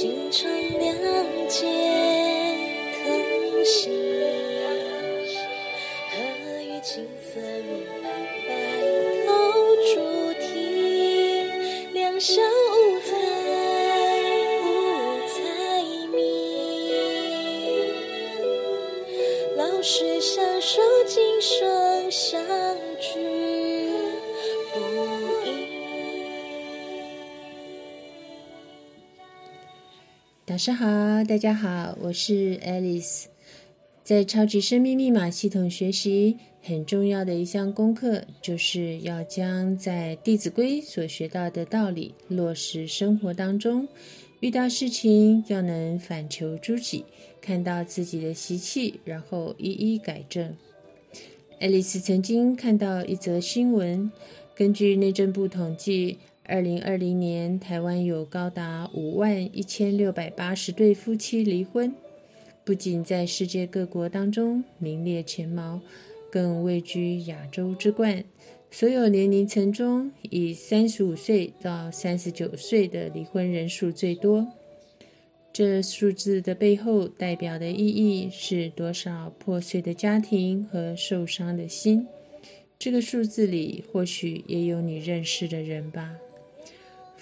经常谅解疼惜，何以金色明白头主题，两小无猜无猜谜，老师相守今生相导师好，大家好，我是 Alice。在超级生命密码系统学习，很重要的一项功课，就是要将在《弟子规》所学到的道理落实生活当中。遇到事情要能反求诸己，看到自己的习气，然后一一改正。爱丽丝曾经看到一则新闻，根据内政部统计，二零二零年台湾有高达五万一千六百八十对夫妻离婚，不仅在世界各国当中名列前茅，更位居亚洲之冠。所有年龄层中，以三十五岁到三十九岁的离婚人数最多。这数字的背后代表的意义是多少破碎的家庭和受伤的心？这个数字里或许也有你认识的人吧。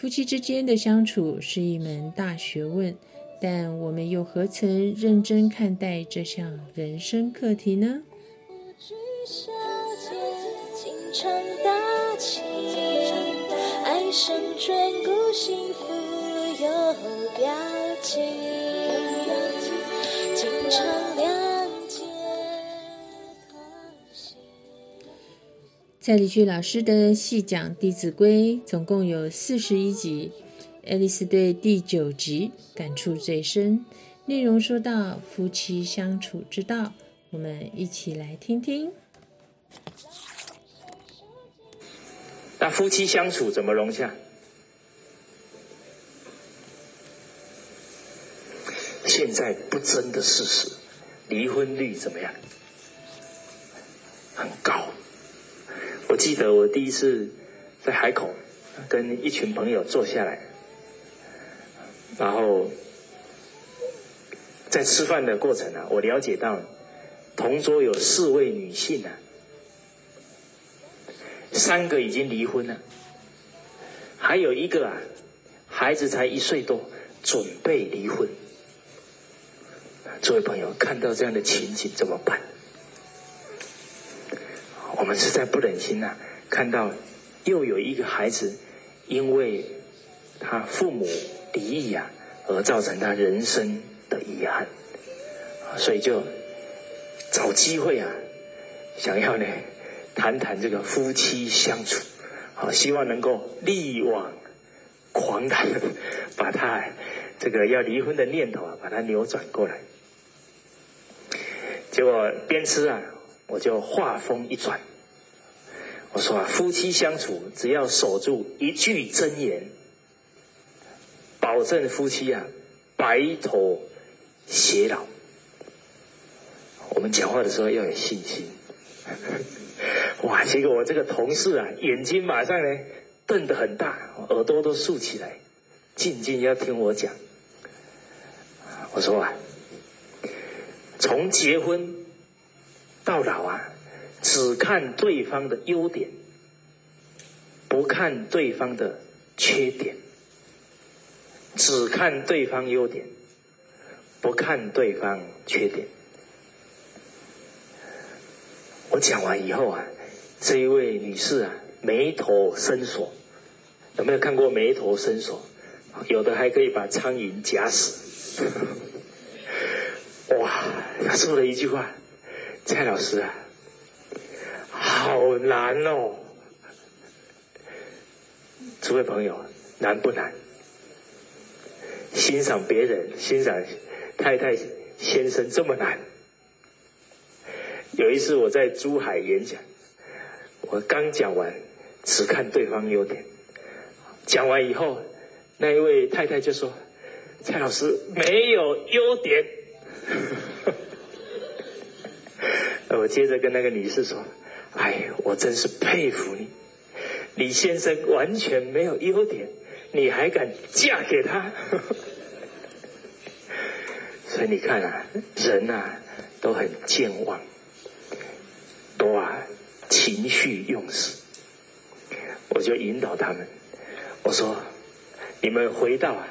夫妻之间的相处是一门大学问，但我们又何曾认真看待这项人生课题呢？爱神眷顾幸福有表情，在李旭老师的细讲《弟子规》，总共有四十一集。爱丽丝对第九集感触最深，内容说到夫妻相处之道，我们一起来听听。那夫妻相处怎么融洽？现在不争的事实，离婚率怎么样？很高。我记得我第一次在海口跟一群朋友坐下来，然后在吃饭的过程啊，我了解到同桌有四位女性啊，三个已经离婚了，还有一个啊，孩子才一岁多，准备离婚。诸位朋友，看到这样的情景怎么办？我们实在不忍心呐、看到又有一个孩子因为他父母离异啊，而造成他人生的遗憾，所以就找机会啊，想要呢谈谈这个夫妻相处，好，希望能够力挽狂澜，把他这个要离婚的念头啊，把它扭转过来。结果边吃啊，我就话锋一转，我说啊，夫妻相处只要守住一句真言，保证夫妻啊白头偕老。我们讲话的时候要有信心。哇！结果我这个同事啊，眼睛马上呢瞪得很大，耳朵都竖起来，静静要听我讲。我说啊，从结婚到老啊，只看对方的优点，不看对方的缺点；只看对方优点，不看对方缺点。我讲完以后啊，这一位女士啊，眉头深锁。有没有看过眉头深锁？有的还可以把苍蝇夹死。哇！他说了一句话：“蔡老师啊，好难哦。”诸位朋友，难不难？欣赏别人、欣赏太太、先生这么难？有一次我在珠海演讲，我刚讲完，只看对方优点。讲完以后，那一位太太就说：“蔡老师没有优点。”我接着跟那个女士说：“哎，我真是佩服你，李先生完全没有优点，你还敢嫁给他？” 所以你看啊，人啊都很健忘，都啊情绪用事。我就引导他们，我说：你们回到啊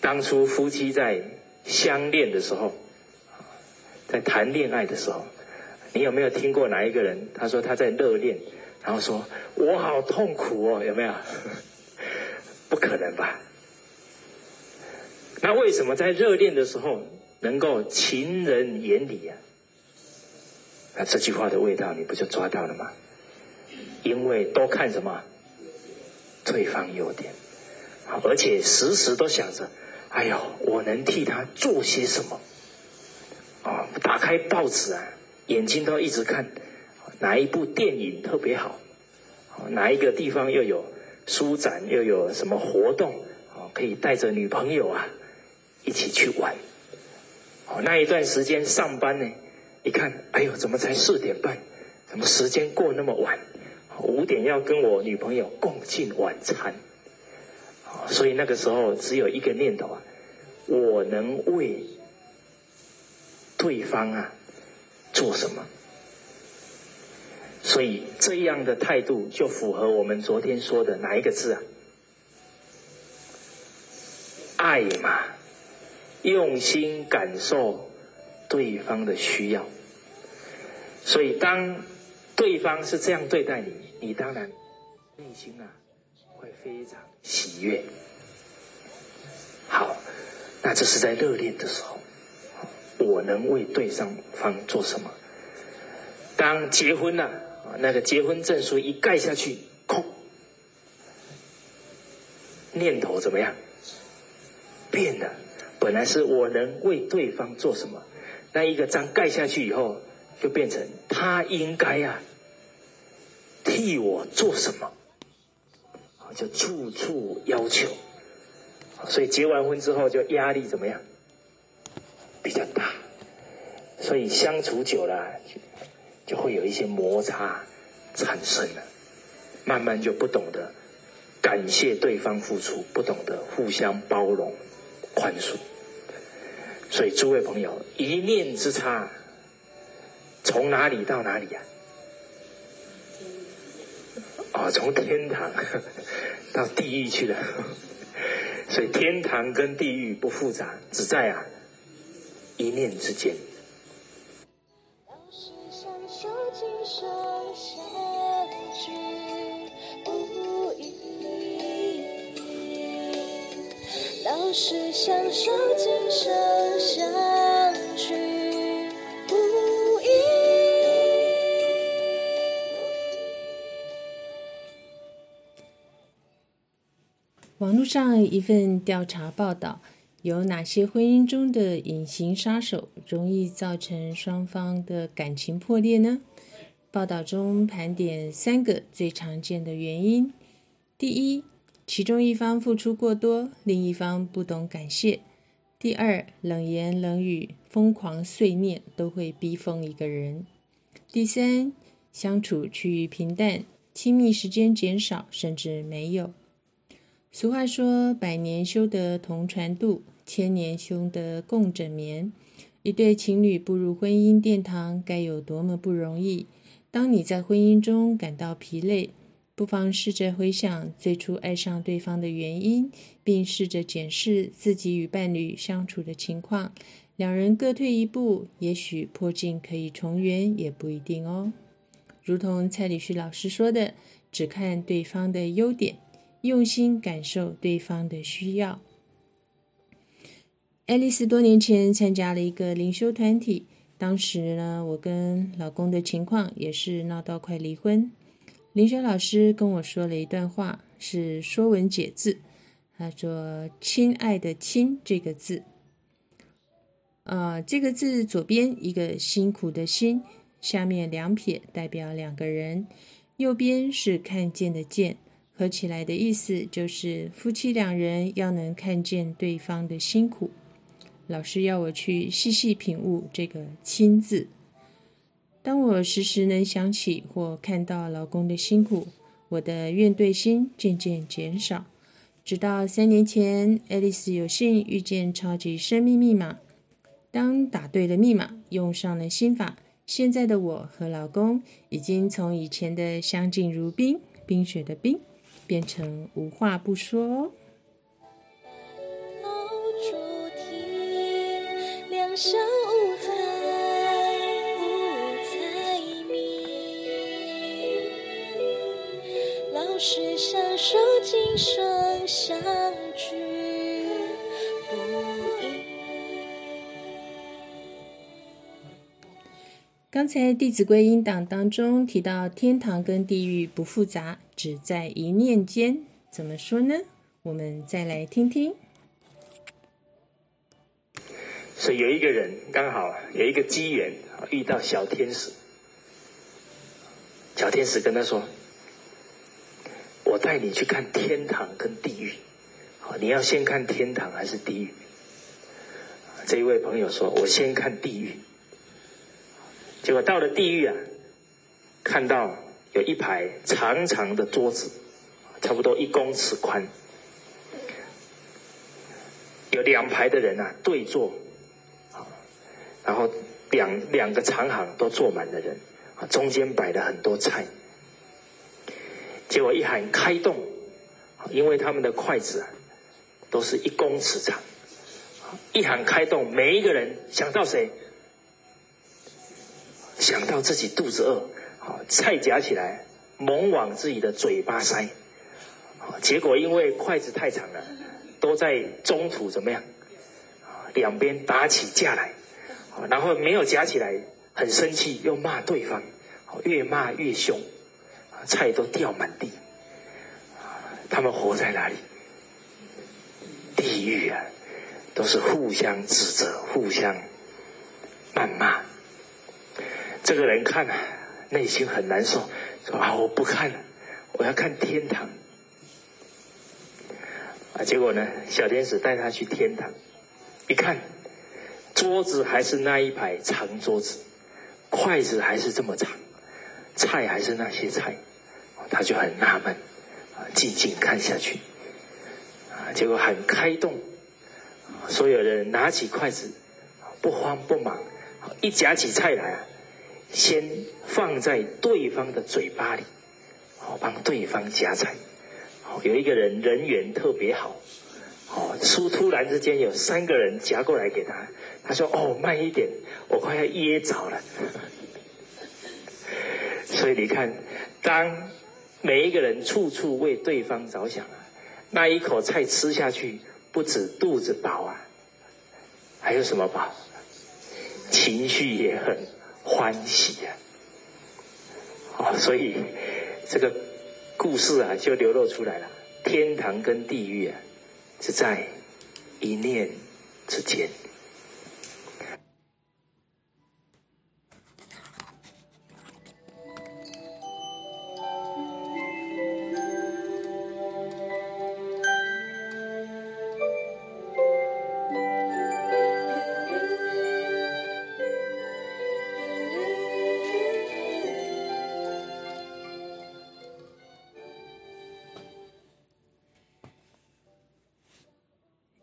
当初夫妻在相恋的时候，在谈恋爱的时候，你有没有听过哪一个人？他说他在热恋，然后说我好痛苦哦，有没有？不可能吧？那为什么在热恋的时候能够情人眼里呀？那这句话的味道你不就抓到了吗？因为都看什么对方优点，而且时时都想着，哎呦，我能替他做些什么？啊，打开报纸啊，眼睛都一直看哪一部电影特别好，哪一个地方又有书展，又有什么活动，哦，可以带着女朋友啊。一起去玩，哦，那一段时间上班呢？一看，哎呦，怎么才四点半？怎么时间过那么晚？五点要跟我女朋友共进晚餐，所以那个时候只有一个念头啊，我能为对方啊做什么？所以这样的态度就符合我们昨天说的哪一个字啊？爱嘛。用心感受对方的需要，所以当对方是这样对待你，你当然内心啊会非常喜悦。好，那这是在热恋的时候，我能为对上方做什么？当结婚了啊，那个结婚证书一盖下去，空，念头怎么样？变了。本来是我能为对方做什么，那一个章盖下去以后，就变成他应该啊替我做什么，就处处要求，所以结完婚之后就压力怎么样比较大，所以相处久了就会有一些摩擦产生了，慢慢就不懂得感谢对方付出，不懂得互相包容宽恕。所以，诸位朋友，一念之差，从哪里到哪里呀？哦，从天堂 到地狱去了。所以，天堂跟地狱不复杂，只在啊一念之间。是享受今生相聚不易。网络上一份调查报道，有哪些婚姻中的隐形杀手容易造成双方的感情破裂呢？报道中盘点三个最常见的原因：第一，其中一方付出过多，另一方不懂感谢。第二，冷言冷语、疯狂碎念都会逼疯一个人。第三，相处趋于平淡，亲密时间减少，甚至没有。俗话说：“百年修得同船渡，千年修得共枕眠。”一对情侣步入婚姻殿堂，该有多么不容易？当你在婚姻中感到疲累，不妨试着回想最初爱上对方的原因，并试着检视自己与伴侣相处的情况。两人各退一步，也许破镜可以重圆，也不一定哦。如同蔡礼旭老师说的：“只看对方的优点，用心感受对方的需要。”爱丽丝多年前参加了一个灵修团体，当时呢，我跟老公的情况也是闹到快离婚。林轩老师跟我说了一段话，是《说文解字》。他说：“亲爱的‘亲’这个字，啊，这个字左边一个辛苦的‘辛’，下面两撇代表两个人，右边是看见的‘见’，合起来的意思就是夫妻两人要能看见对方的辛苦。老师要我去细细品悟这个‘亲’字。”当我时时能想起或看到老公的辛苦，我的怨怼心渐渐减少。直到三年前，爱丽丝有幸遇见《超级生命密码》，当打对了密码，用上了心法，现在的我和老公已经从以前的相敬如宾、冰雪的冰，变成无话不说哦。主题两小无猜，无老师享受今生相聚不易。刚才《弟子规》音档当中提到，天堂跟地狱不复杂，只在一念间。怎么说呢？我们再来听听。所以有一个人刚好有一个机缘遇到小天使，小天使跟他说：“我带你去看天堂跟地狱，好，你要先看天堂还是地狱？”这一位朋友说：“我先看地狱。”结果到了地狱啊，看到有一排长长的桌子，差不多一公尺宽，有两排的人啊对坐，然后两两个长行都坐满了人，啊，中间摆了很多菜。结果一喊开动，因为他们的筷子都是一公尺长，一喊开动，每一个人想到谁？想到自己肚子饿，好菜夹起来，猛往自己的嘴巴塞，结果因为筷子太长了，都在中途怎么样？两边打起架来，然后没有夹起来，很生气，又骂对方，越骂越凶，菜都掉满地。他们活在哪里？地狱啊，都是互相指责，互相谩骂。这个人看了，内心很难受，说啊，我不看了，我要看天堂。啊，结果呢，小天使带他去天堂，一看，桌子还是那一排长桌子，筷子还是这么长，菜还是那些菜，他就很纳闷，啊，静静看下去，啊，结果很开动，所有人拿起筷子，不慌不忙，一夹起菜来啊。先放在对方的嘴巴里，好帮对方夹菜。好，有一个人人缘特别好，哦，突突然之间有三个人夹过来给他，他说：“哦，慢一点，我快要噎着了。”所以你看，当每一个人处处为对方着想啊，那一口菜吃下去，不止肚子饱啊，还有什么饱？情绪也很。欢喜啊！哦，所以这个故事啊，就流露出来了。天堂跟地狱啊，是在一念之间。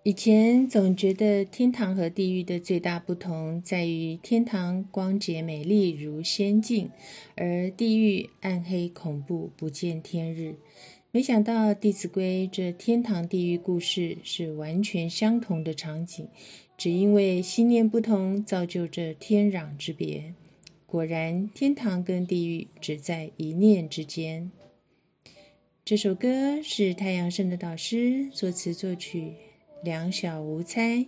以前总觉得天堂和地狱的最大不同在于，天堂光洁美丽如仙境，而地狱暗黑恐怖不见天日。没想到《弟子规》这天堂地狱故事是完全相同的场景，只因为信念不同，造就这天壤之别。果然，天堂跟地狱只在一念之间。这首歌是太阳圣的导师作词作曲。两小无猜，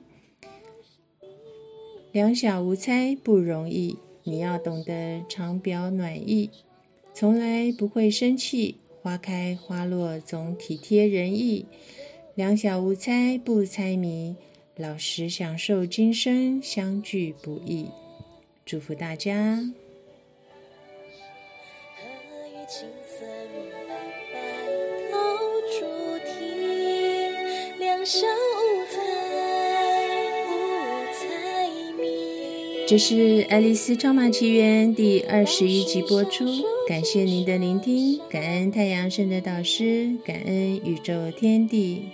两小无猜不容易。你要懂得常表暖意，从来不会生气。花开花落总体贴人意。两小无猜不猜谜，老实享受今生相聚不易。祝福大家。这是《爱丽丝超马奇缘》第二十一集播出，感谢您的聆听，感恩太阳神的导师，感恩宇宙天地。